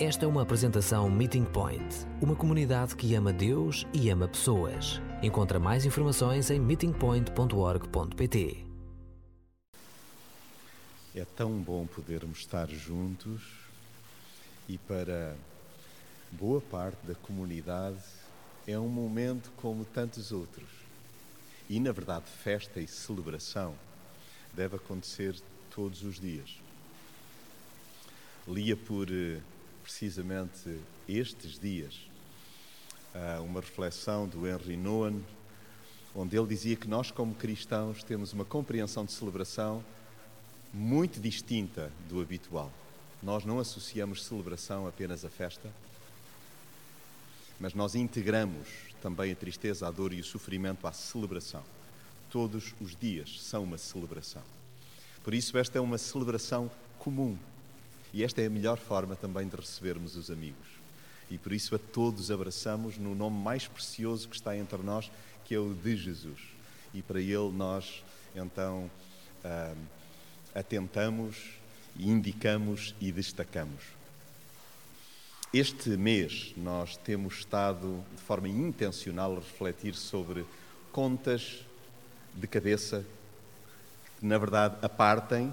Esta é uma apresentação Meeting Point, uma comunidade que ama Deus e ama pessoas. Encontra mais informações em meetingpoint.org.pt. É tão bom podermos estar juntos e para boa parte da comunidade é um momento como tantos outros. E na verdade, festa e celebração deve acontecer todos os dias. Lia por eh, precisamente estes dias uma reflexão do Henry Nouwen, onde ele dizia que nós, como cristãos, temos uma compreensão de celebração muito distinta do habitual. Nós não associamos celebração apenas à festa, mas nós integramos também a tristeza, a dor e o sofrimento à celebração. Todos os dias são uma celebração. Por isso, esta é uma celebração comum. E esta é a melhor forma também de recebermos os amigos. E por isso a todos abraçamos no nome mais precioso que está entre nós, que é o de Jesus. E para ele nós, então, atentamos, indicamos e destacamos. Este mês nós temos estado de forma intencional a refletir sobre contas de cabeça que, na verdade, apartem,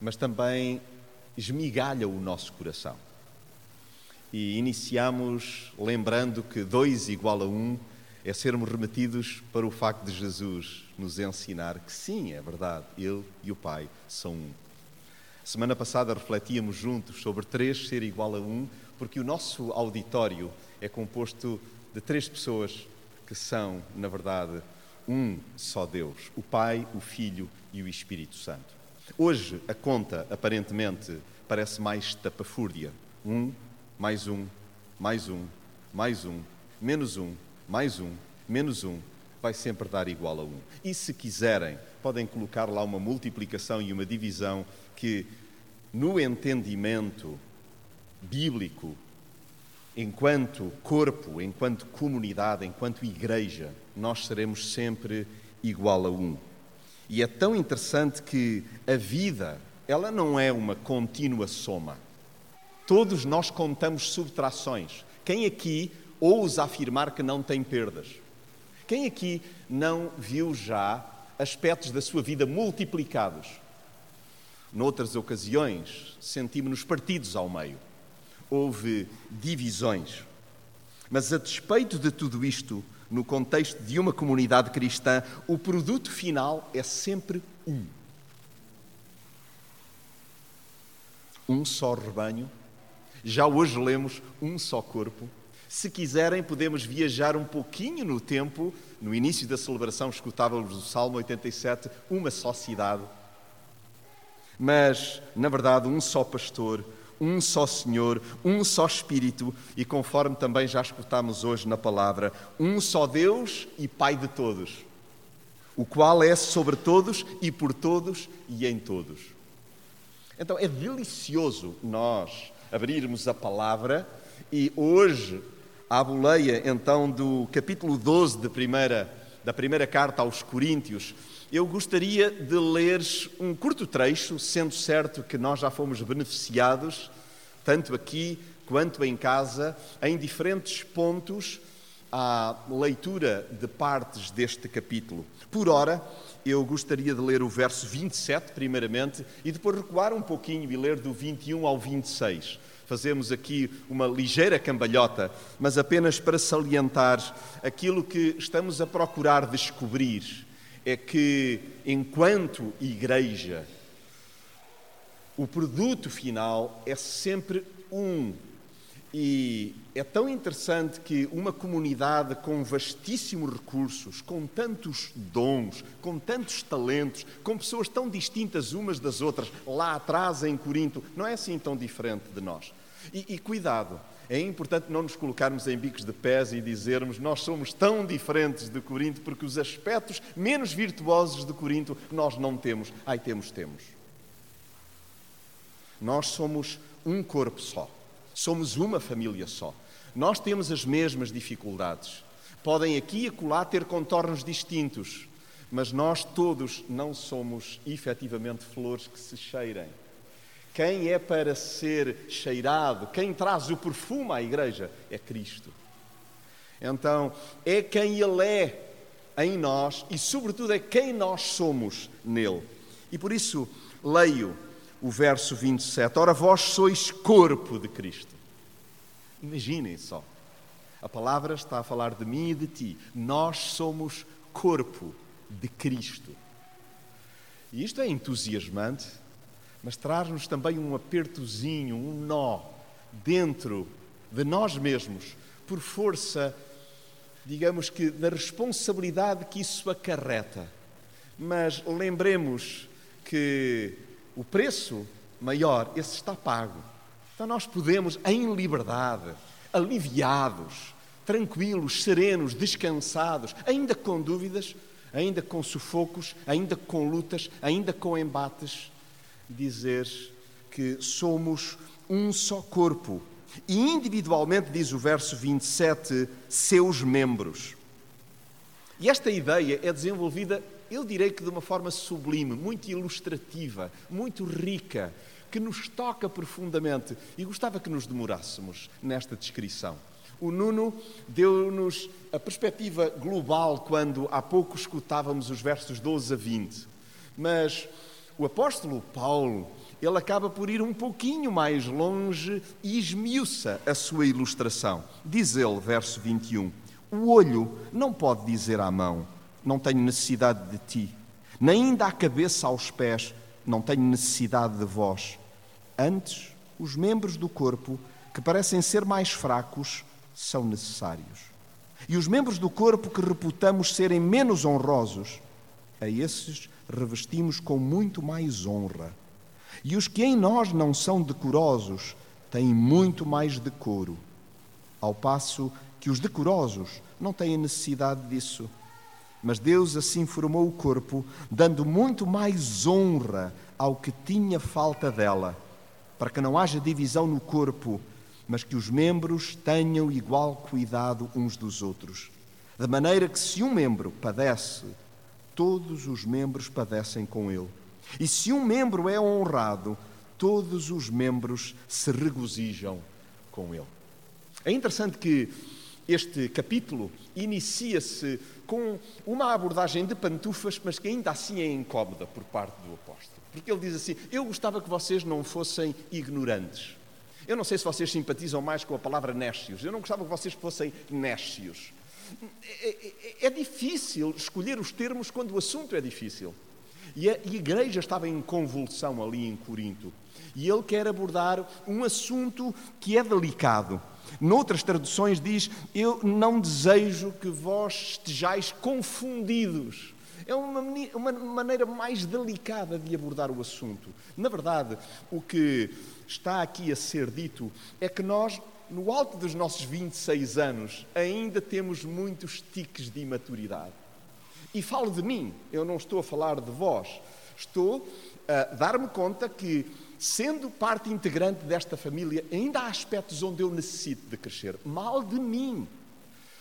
mas também esmigalha o nosso coração. E iniciamos lembrando que dois igual a um é sermos remetidos para o facto de Jesus nos ensinar que sim, é verdade, Ele e o Pai são um. Semana passada refletíamos juntos sobre três ser igual a um, porque o nosso auditório é composto de três pessoas que são, na verdade, um só Deus: o Pai, o Filho e o Espírito Santo. Hoje a conta aparentemente parece mais tapafúrdia. Um, mais um, mais um, mais um, menos um, mais um, menos um, vai sempre dar igual a um. E se quiserem, podem colocar lá uma multiplicação e uma divisão que, no entendimento bíblico, enquanto corpo, enquanto comunidade, enquanto igreja, nós seremos sempre igual a um. E é tão interessante que a vida, ela não é uma contínua soma. Todos nós contamos subtrações. Quem aqui ousa afirmar que não tem perdas? Quem aqui não viu já aspectos da sua vida multiplicados? Noutras ocasiões, sentimos-nos partidos ao meio. Houve divisões. Mas a despeito de tudo isto, no contexto de uma comunidade cristã, o produto final é sempre um. Um só rebanho. Já hoje lemos um só corpo. Se quiserem, podemos viajar um pouquinho no tempo. No início da celebração, escutávamos o Salmo 87, uma só cidade. Mas, na verdade, um só pastor, um só Senhor, um só Espírito e, conforme também já escutamos hoje na palavra, um só Deus e Pai de todos, o qual é sobre todos e por todos e em todos. Então é delicioso nós abrirmos a palavra e hoje, à boleia então do capítulo 12 de primeira, da primeira carta aos Coríntios, eu gostaria de ler um curto trecho, sendo certo que nós já fomos beneficiados, tanto aqui quanto em casa, em diferentes pontos, à leitura de partes deste capítulo. Por ora, eu gostaria de ler o verso 27, primeiramente, e depois recuar um pouquinho e ler do 21 ao 26. Fazemos aqui uma ligeira cambalhota, mas apenas para salientar aquilo que estamos a procurar descobrir é que, enquanto igreja, o produto final é sempre um. E é tão interessante que uma comunidade com vastíssimos recursos, com tantos dons, com tantos talentos, com pessoas tão distintas umas das outras, lá atrás em Corinto, não é assim tão diferente de nós. E, e cuidado, é importante não nos colocarmos em bicos de pés e dizermos nós somos tão diferentes de Corinto porque os aspectos menos virtuosos de Corinto nós não temos. Ai, temos, temos. Nós somos um corpo só. Somos uma família só. Nós temos as mesmas dificuldades. Podem aqui e acolá ter contornos distintos, mas nós todos não somos efetivamente flores que se cheirem. Quem é para ser cheirado, quem traz o perfume à igreja é Cristo. Então, é quem Ele é em nós e, sobretudo, é quem nós somos nele. E por isso, leio o verso 27. Ora, vós sois corpo de Cristo. Imaginem só. A palavra está a falar de mim e de ti. Nós somos corpo de Cristo. E isto é entusiasmante, mas traz-nos também um apertozinho, um nó dentro de nós mesmos, por força, digamos que, da responsabilidade que isso acarreta. Mas lembremos que o preço maior, esse está pago. Então nós podemos, em liberdade, aliviados, tranquilos, serenos, descansados, ainda com dúvidas, ainda com sufocos, ainda com lutas, ainda com embates, dizer que somos um só corpo. E individualmente, diz o verso 27, seus membros. E esta ideia é desenvolvida, eu direi que de uma forma sublime, muito ilustrativa, muito rica, que nos toca profundamente. E gostava que nos demorássemos nesta descrição. O Nuno deu-nos a perspectiva global quando há pouco escutávamos os versos 12 a 20. Mas o apóstolo Paulo, ele acaba por ir um pouquinho mais longe e esmiuça a sua ilustração. Diz ele, verso 21, o olho não pode dizer à mão, não tenho necessidade de ti, nem ainda a cabeça aos pés, não tenho necessidade de vós. Antes, os membros do corpo, que parecem ser mais fracos, são necessários. E os membros do corpo que reputamos serem menos honrosos, a esses revestimos com muito mais honra. E os que em nós não são decorosos têm muito mais decoro, ao passo que os decorosos não têm necessidade disso. Mas Deus assim formou o corpo, dando muito mais honra ao que tinha falta dela, para que não haja divisão no corpo mas que os membros tenham igual cuidado uns dos outros. De maneira que, se um membro padece, todos os membros padecem com ele. E se um membro é honrado, todos os membros se regozijam com ele. É interessante que este capítulo inicia-se com uma abordagem de pantufas, mas que ainda assim é incómoda por parte do apóstolo. Porque ele diz assim: Eu gostava que vocês não fossem ignorantes. Eu não sei se vocês simpatizam mais com a palavra néscios. Eu não gostava que vocês fossem néscios. É, é, é, difícil escolher os termos quando o assunto é difícil. E a igreja estava em convulsão ali em Corinto. E ele quer abordar um assunto que é delicado. Noutras traduções diz: Eu não desejo que vós estejais confundidos. É uma, uma maneira mais delicada de abordar o assunto. Na verdade, o que está aqui a ser dito é que nós, no alto dos nossos 26 anos, ainda temos muitos tiques de imaturidade. E falo de mim, eu não estou a falar de vós. Estou a dar-me conta que, sendo parte integrante desta família, ainda há aspectos onde eu necessito de crescer. Mal de mim.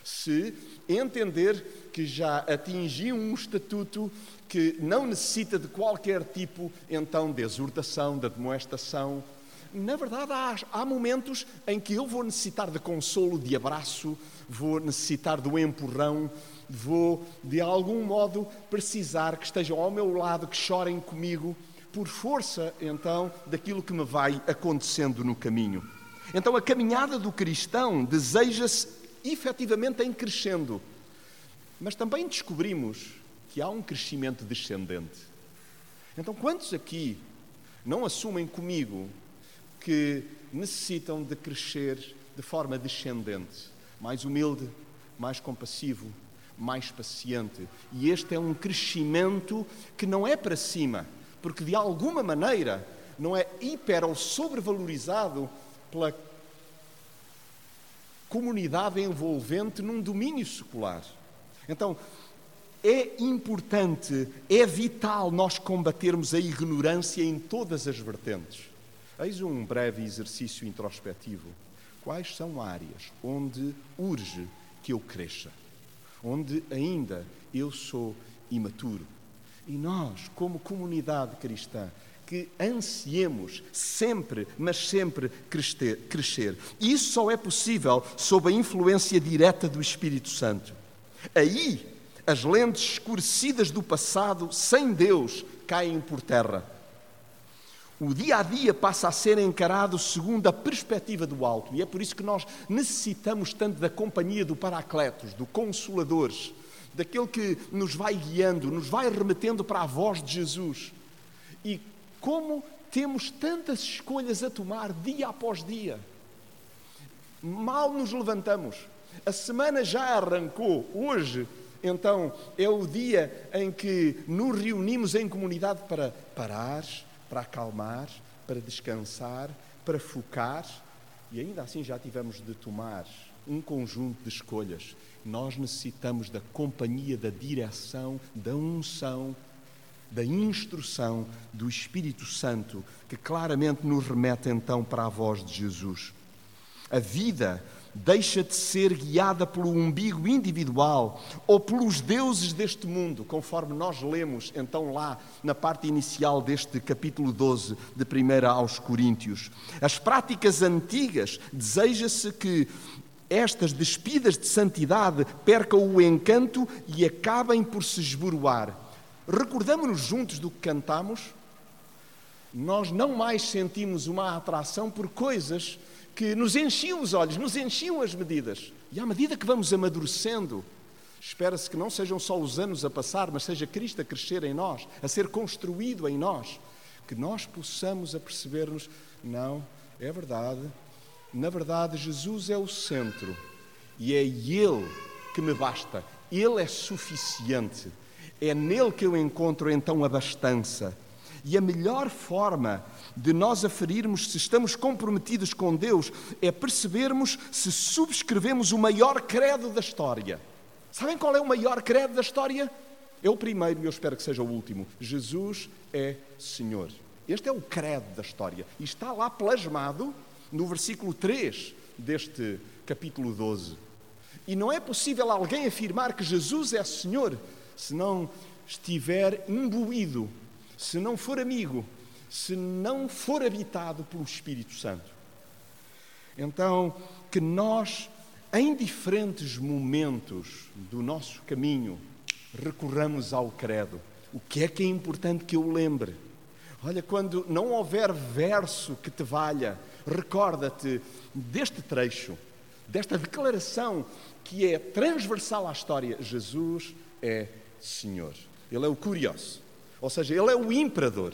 Se entender que já atingi um estatuto que não necessita de qualquer tipo, então, de exortação, de demoestação, na verdade, há, há, momentos em que eu vou necessitar de consolo, de abraço, vou necessitar do empurrão, vou, de algum modo, precisar que estejam ao meu lado, que chorem comigo, por força, então, daquilo que me vai acontecendo no caminho. Então, a caminhada do cristão deseja-se efetivamente em crescendo, mas também descobrimos que há um crescimento descendente. Então, quantos aqui não assumem comigo que necessitam de crescer de forma descendente, mais humilde, mais compassivo, mais paciente. E este é um crescimento que não é para cima, porque de alguma maneira não é hiper ou sobrevalorizado pela comunidade envolvente num domínio secular. Então, é importante, é vital nós combatermos a ignorância em todas as vertentes. Eis um breve exercício introspectivo. Quais são áreas onde urge que eu cresça? Onde ainda eu sou imaturo? E nós, como comunidade cristã, que ansiemos sempre, mas sempre crescer. E isso só é possível sob a influência direta do Espírito Santo. Aí, as lentes escurecidas do passado, sem Deus, caem por terra. O dia a dia passa a ser encarado segundo a perspectiva do alto, e é por isso que nós necessitamos tanto da companhia do Paracletos, do Consolador, daquele que nos vai guiando, nos vai remetendo para a voz de Jesus. E como temos tantas escolhas a tomar dia após dia. Mal nos levantamos. A semana já arrancou. Hoje, então, é o dia em que nos reunimos em comunidade para parar, para acalmar, para descansar, para focar. E ainda assim já tivemos de tomar um conjunto de escolhas. Nós necessitamos da companhia, da direção, da unção, da instrução do Espírito Santo, que claramente nos remete então para a voz de Jesus. A vida deixa de ser guiada pelo umbigo individual ou pelos deuses deste mundo, conforme nós lemos então lá na parte inicial deste capítulo 12 de 1 aos Coríntios. As práticas antigas deseja-se que estas despidas de santidade percam o encanto e acabem por se esboroar recordamos-nos juntos do que cantamos, nós não mais sentimos uma atração por coisas que nos enchiam os olhos, nos enchiam as medidas. E à medida que vamos amadurecendo, espera-se que não sejam só os anos a passar, mas seja Cristo a crescer em nós, a ser construído em nós, que nós possamos aperceber-nos, não, é verdade, na verdade Jesus é o centro e é Ele que me basta, Ele é suficiente. É nele que eu encontro então a bastança. E a melhor forma de nós aferirmos se estamos comprometidos com Deus é percebermos se subscrevemos o maior credo da história. Sabem qual é o maior credo da história? É o primeiro e eu espero que seja o último. Jesus é Senhor. Este é o credo da história. E está lá plasmado no versículo 3 deste capítulo 12. E não é possível alguém afirmar que Jesus é Senhor se não estiver imbuído, se não for amigo, se não for habitado pelo Espírito Santo. Então, que nós, em diferentes momentos do nosso caminho, recorramos ao credo. O que é que é importante que eu lembre? Olha, quando não houver verso que te valha, recorda-te deste trecho, desta declaração que é transversal à história. Jesus é Senhor. Ele é o curioso. Ou seja, ele é o imperador.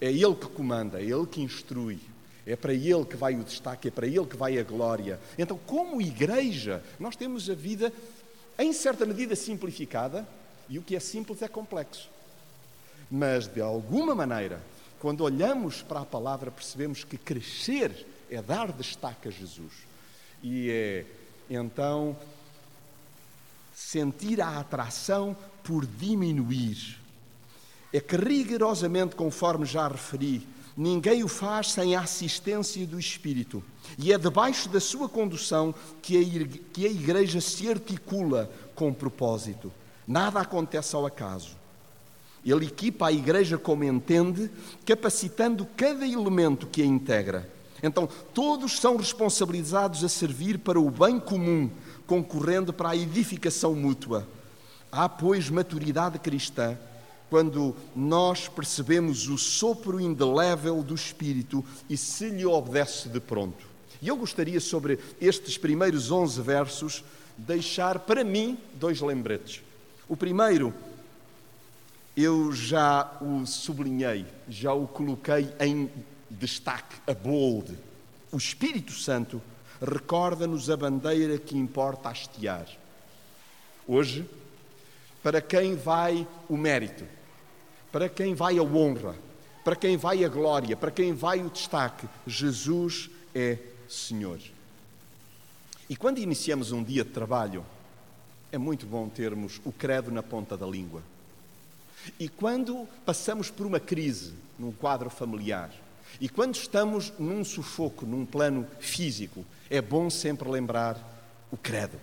É ele que comanda, é ele que instrui. É para ele que vai o destaque, é para ele que vai a glória. Então, como igreja, nós temos a vida, em certa medida, simplificada, e o que é simples é complexo. Mas, de alguma maneira, quando olhamos para a palavra, percebemos que crescer é dar destaque a Jesus. E é, então, sentir a atração por diminuir. É que rigorosamente, conforme já referi, ninguém o faz sem a assistência do Espírito. E é debaixo da sua condução que a Igreja se articula com propósito. Nada acontece ao acaso. Ele equipa a Igreja como entende, capacitando cada elemento que a integra. Então, todos são responsabilizados a servir para o bem comum, concorrendo para a edificação mútua. Há, pois, maturidade cristã quando nós percebemos o sopro indelével do Espírito e se lhe obedece de pronto. E eu gostaria, sobre estes primeiros 11 versos, deixar para mim dois lembretes. O primeiro, eu já o sublinhei, já o coloquei em destaque, a bold. O Espírito Santo recorda-nos a bandeira que importa hastear. Hoje, para quem vai o mérito, para quem vai a honra, para quem vai a glória, para quem vai o destaque, Jesus é Senhor. E quando iniciamos um dia de trabalho, é muito bom termos o credo na ponta da língua. E quando passamos por uma crise num quadro familiar, e quando estamos num sufoco, num plano físico, é bom sempre lembrar o credo.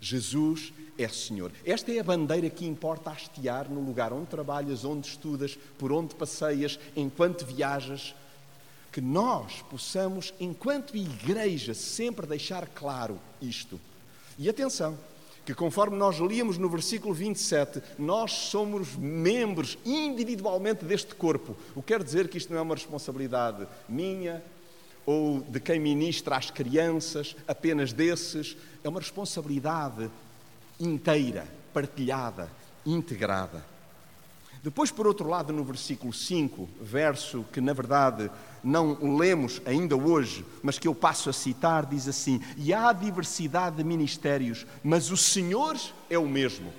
Jesus é Senhor. Esta é a bandeira que importa hastear no lugar onde trabalhas, onde estudas, por onde passeias, enquanto viajas. Que nós possamos, enquanto igreja, sempre deixar claro isto. E atenção, que conforme nós líamos no versículo 27, nós somos membros individualmente deste corpo. O que quer dizer que isto não é uma responsabilidade minha ou de quem ministra às crianças, apenas desses. É uma responsabilidade inteira, partilhada, integrada. Depois, por outro lado, no versículo 5, verso que na verdade não lemos ainda hoje, mas que eu passo a citar, diz assim: E há diversidade de ministérios, mas o Senhor é o mesmo.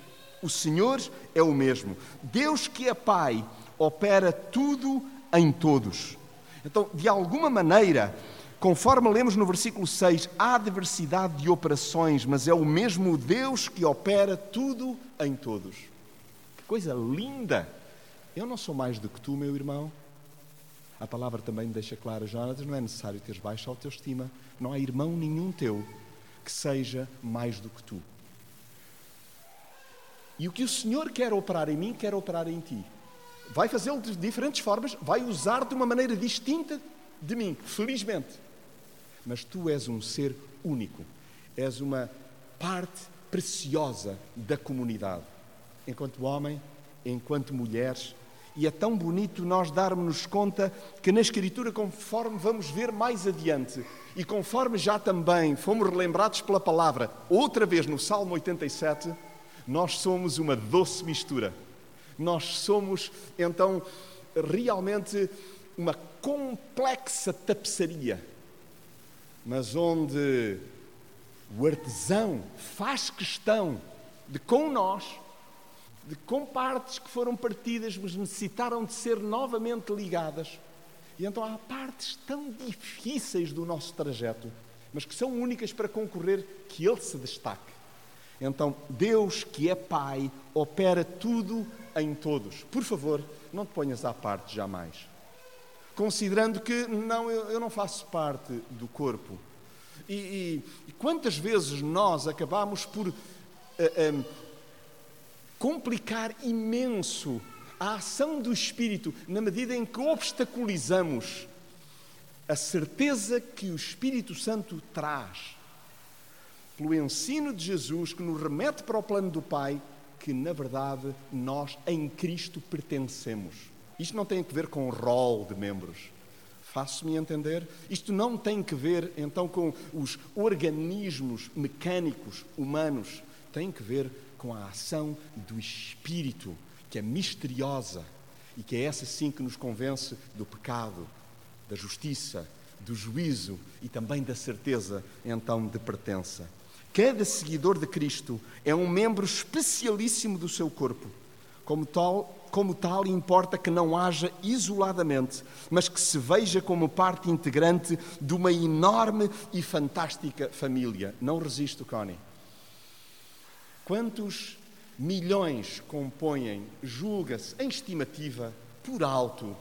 O Senhor é o mesmo. Deus que é Pai opera tudo em todos. Então, de alguma maneira, Conforme lemos no versículo 6, há diversidade de operações, mas é o mesmo Deus que opera tudo em todos. Que coisa linda! Eu não sou mais do que tu, meu irmão. A palavra também deixa clara, Jonas, não é necessário teres baixa autoestima. Não há irmão nenhum teu que seja mais do que tu. E o que o Senhor quer operar em mim, quer operar em ti. Vai fazê-lo de diferentes formas, vai usar de uma maneira distinta de mim, felizmente. Mas tu és um ser único, és uma parte preciosa da comunidade. Enquanto homem, enquanto mulheres, e é tão bonito nós darmos-nos conta que na Escritura, conforme vamos ver mais adiante, e conforme já também fomos relembrados pela palavra, outra vez no Salmo 87, nós somos uma doce mistura. Nós somos, então, realmente uma complexa tapeçaria mas onde o artesão faz questão de com nós, de com partes que foram partidas, mas necessitaram de ser novamente ligadas. E então há partes tão difíceis do nosso trajeto, mas que são únicas para concorrer que ele se destaque. Então, Deus, que é Pai, opera tudo em todos. Por favor, não te ponhas à parte jamais considerando que não, eu, eu não faço parte do corpo. E, e, e quantas vezes nós acabamos por uh, eh, um, eh, complicar imenso a ação do Espírito na medida em que obstaculizamos a certeza que o Espírito Santo traz pelo ensino de Jesus que nos remete para o plano do Pai, que na verdade nós em Cristo pertencemos. Isto não tem que ver com o rol de membros. Faço-me entender? Isto não tem que ver, então, com os organismos mecânicos humanos. Tem que ver com a ação do Espírito, que é misteriosa e que é essa sim que nos convence do pecado, da justiça, do juízo e também da certeza, então, de pertença. Cada seguidor de Cristo é um membro especialíssimo do seu corpo. Como tal, como tal, importa que não haja isoladamente, mas que se veja como parte integrante de uma enorme e fantástica família. Não resisto, Connie. Quantos milhões compõem, julga-se, em estimativa, por alto,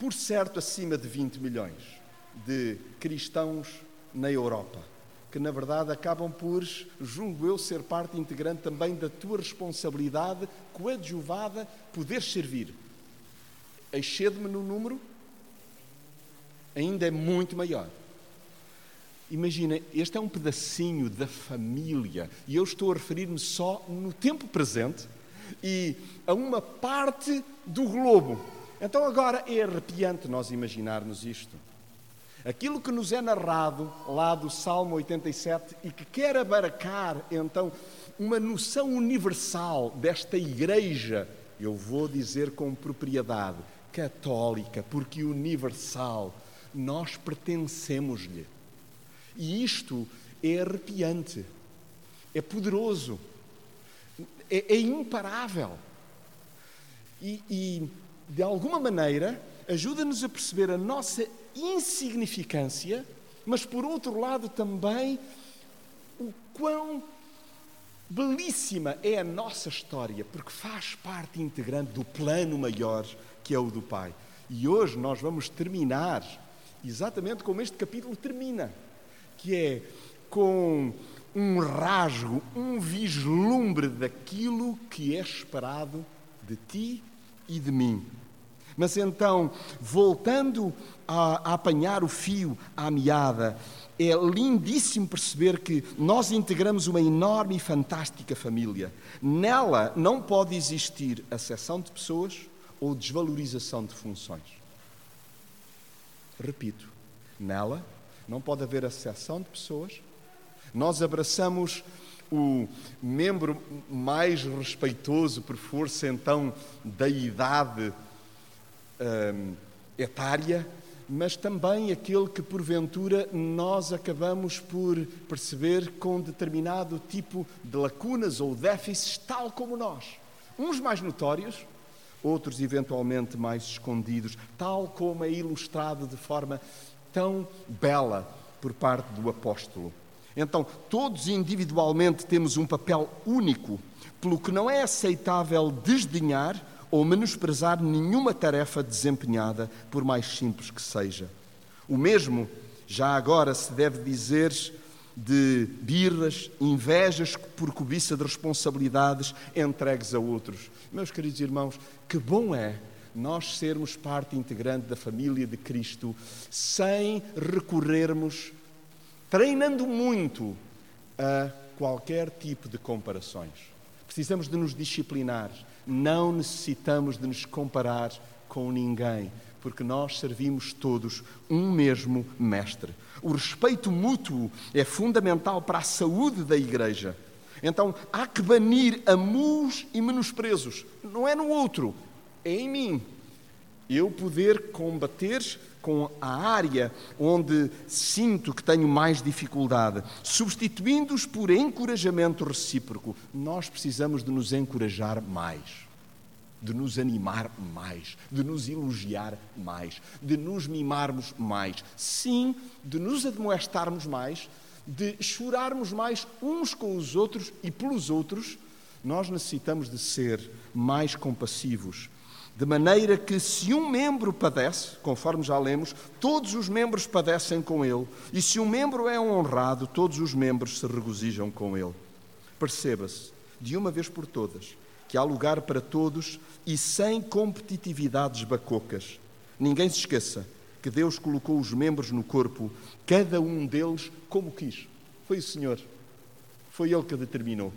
por certo acima de 20 milhões de cristãos na Europa? Que na verdade acabam por, julgo eu, ser parte integrante também da tua responsabilidade coadjuvada, poder servir. Excede-me no número, ainda é muito maior. Imagina, este é um pedacinho da família e eu estou a referir-me só no tempo presente e a uma parte do globo. Então agora é arrepiante nós imaginarmos isto. Aquilo que nos é narrado lá do Salmo 87 e que quer abaracar então uma noção universal desta igreja, eu vou dizer com propriedade, católica, porque universal, nós pertencemos-lhe. E isto é arrepiante, é poderoso, é, é imparável. E, e, de alguma maneira, ajuda-nos a perceber a nossa insignificância, mas por outro lado também o quão belíssima é a nossa história, porque faz parte integrante do plano maior que é o do Pai. E hoje nós vamos terminar exatamente como este capítulo termina, que é com um rasgo, um vislumbre daquilo que é esperado de ti e de mim. Mas então, voltando a, apanhar o fio à meada, é lindíssimo perceber que nós integramos uma enorme e fantástica família. Nela não pode existir acessão de pessoas ou desvalorização de funções. Repito, nela não pode haver acessão de pessoas. Nós abraçamos o membro mais respeitoso, por força então da idade etária, mas também aquele que porventura nós acabamos por perceber com determinado tipo de lacunas ou déficits, tal como nós. Uns mais notórios, outros eventualmente mais escondidos, tal como é ilustrado de forma tão bela por parte do apóstolo. Então, todos individualmente temos um papel único, pelo que não é aceitável desdenhar ou menosprezar nenhuma tarefa desempenhada, por mais simples que seja. O mesmo, já agora, se deve dizer de birras, invejas por cobiça de responsabilidades entregues a outros. Meus queridos irmãos, que bom é nós sermos parte integrante da família de Cristo sem recorrermos, treinando muito, a qualquer tipo de comparações. Precisamos de nos disciplinar, não necessitamos de nos comparar com ninguém, porque nós servimos todos um mesmo Mestre. O respeito mútuo é fundamental para a saúde da Igreja. Então há que banir amus e menosprezos. Não é no outro, é em mim. Eu poder combater com a área onde sinto que tenho mais dificuldade, substituindo-os por encorajamento recíproco. Nós precisamos de nos encorajar mais, de nos animar mais, de nos elogiar mais, de nos mimarmos mais. Sim, de nos admoestarmos mais, de chorarmos mais uns com os outros e pelos outros. Nós necessitamos de ser mais compassivos de maneira que, se um membro padece, conforme já lemos, todos os membros padecem com ele, e se um membro é honrado, todos os membros se regozijam com ele. Perceba-se, de uma vez por todas, que há lugar para todos e sem competitividades bacocas. Ninguém se esqueça que Deus colocou os membros no corpo, cada um deles como quis. Foi o Senhor. Foi Ele que determinou.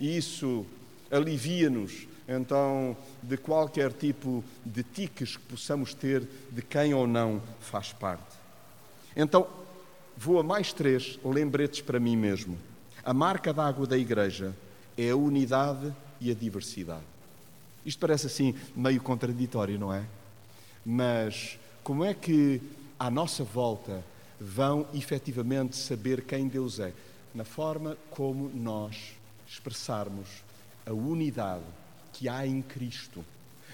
E isso alivia-nos então de qualquer tipo de tiques que possamos ter de quem ou não faz parte. Então, vou a mais três lembretes para mim mesmo. A marca d'água da igreja é a unidade e a diversidade. Isto parece assim meio contraditório, não é? Mas como é que à nossa volta vão efetivamente saber quem Deus é? Na forma como nós expressarmos a unidade que há em Cristo.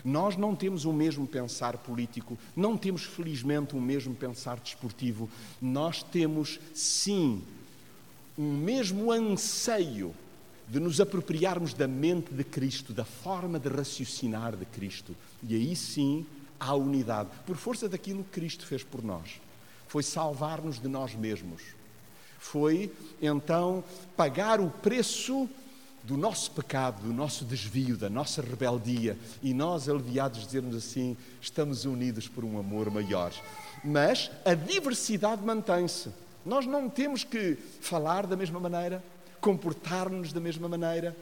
Nós não temos o mesmo pensar político, não temos, felizmente, o mesmo pensar desportivo. Nós temos, sim, um mesmo anseio de nos apropriarmos da mente de Cristo, da forma de raciocinar de Cristo. E aí sim há unidade, por força daquilo que Cristo fez por nós. Foi salvar-nos de nós mesmos. Foi, então, pagar o preço do nosso pecado, do nosso desvio, da nossa rebeldia, e nós, aliviados, dizermos assim: estamos unidos por um amor maior. Mas a diversidade mantém-se. Nós não temos que falar da mesma maneira, comportar-nos da mesma maneira.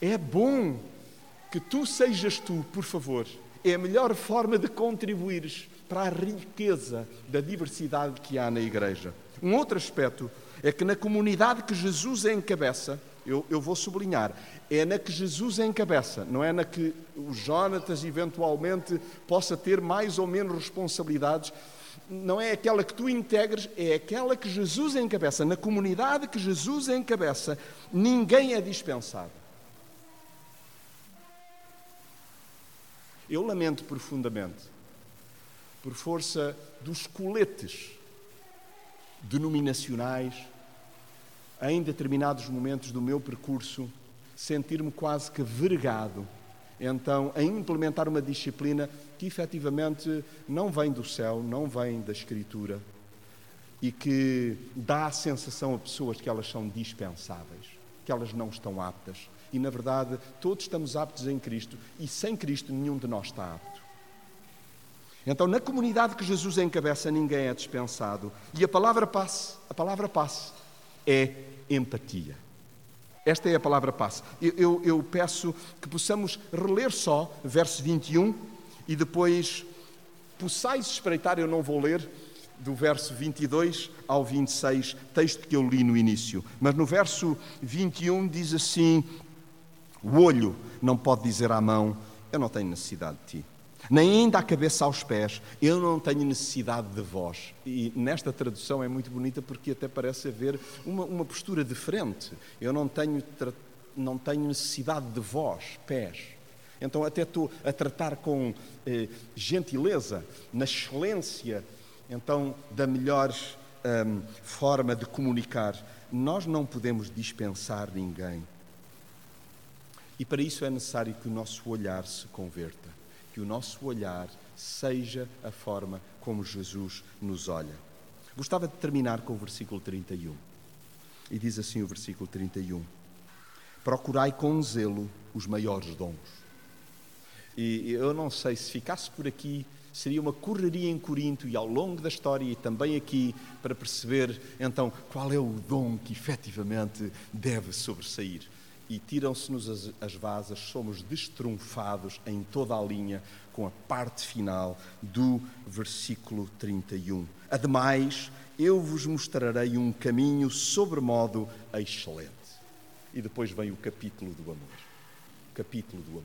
É bom que tu sejas tu, por favor. É a melhor forma de contribuires para a riqueza da diversidade que há na igreja. Um outro aspecto é que na comunidade que Jesus encabeça, eu, eu vou sublinhar, é na que Jesus encabeça, não é na que o Jonatas eventualmente possa ter mais ou menos responsabilidades. Não é aquela que tu integres, é aquela que Jesus encabeça. Na comunidade que Jesus encabeça, ninguém é dispensado. Eu lamento profundamente, por força dos coletes denominacionais, em determinados momentos do meu percurso, sentir-me quase que vergado, então, a implementar uma disciplina que efetivamente não vem do céu, não vem da Escritura. e que dá a sensação a pessoas que elas são dispensáveis, que elas não estão aptas. E, na verdade, todos estamos aptos em Cristo e sem Cristo nenhum de nós está apto. Então, na comunidade que Jesus encabeça, ninguém é dispensado. E a palavra passe, a palavra passe é empatia. Esta é a palavra passe. Eu, eu, eu peço que possamos reler só verso 21 e depois possais espreitar, eu não vou ler, do verso 22 ao 26, texto que eu li no início. Mas no verso 21 diz assim: O olho não pode dizer à mão, eu não tenho necessidade de ti. Nem ainda a cabeça aos pés, eu não tenho necessidade de vós. E nesta tradução é muito bonita porque até parece haver uma, uma postura diferente. Eu não tenho, não tenho necessidade de vós, pés. Então até estou a tratar com eh, gentileza, na excelência então da melhor hum, forma de comunicar. Nós não podemos dispensar ninguém. E para isso é necessário que o nosso olhar se converta, o nosso olhar seja a forma como Jesus nos olha. Gostava de terminar com o versículo 31. E diz assim o versículo 31: Procurai com zelo os maiores dons. E eu não sei se ficasse por aqui seria uma correria em Corinto e ao longo da história e também aqui para perceber então qual é o dom que efetivamente deve sobressair. E tiram-se-nos as, as vasas, somos destrunfados em toda a linha com a parte final do versículo 31. Ademais, eu vos mostrarei um caminho sobremodo excelente. E depois vem o capítulo do amor. Capítulo do amor.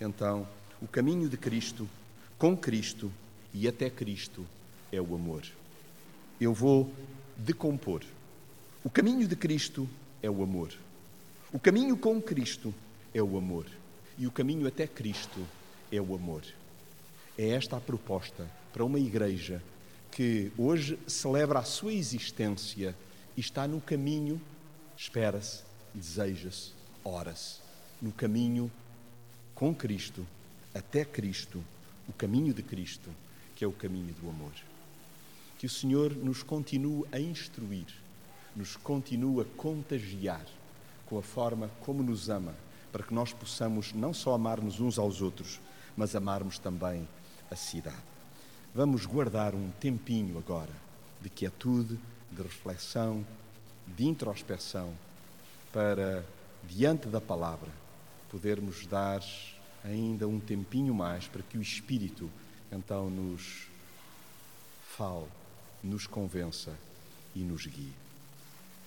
Então, o caminho de Cristo com Cristo e até Cristo é o amor. Eu vou decompor. O caminho de Cristo é o amor. O caminho com Cristo é o amor. E o caminho até Cristo é o amor. É esta a proposta para uma igreja que hoje celebra a sua existência e está no caminho, espera-se, deseja-se, ora-se, no caminho com Cristo, até Cristo o caminho de Cristo, que é o caminho do amor. Que o Senhor nos continue a instruir, nos continue a contagiar com a forma como nos ama, para que nós possamos não só amar-nos uns aos outros, mas amarmos também a cidade. Vamos guardar um tempinho agora de quietude, de reflexão, de introspeção, para, diante da palavra, podermos dar ainda um tempinho mais para que o Espírito então nos fale, nos convença e nos guie.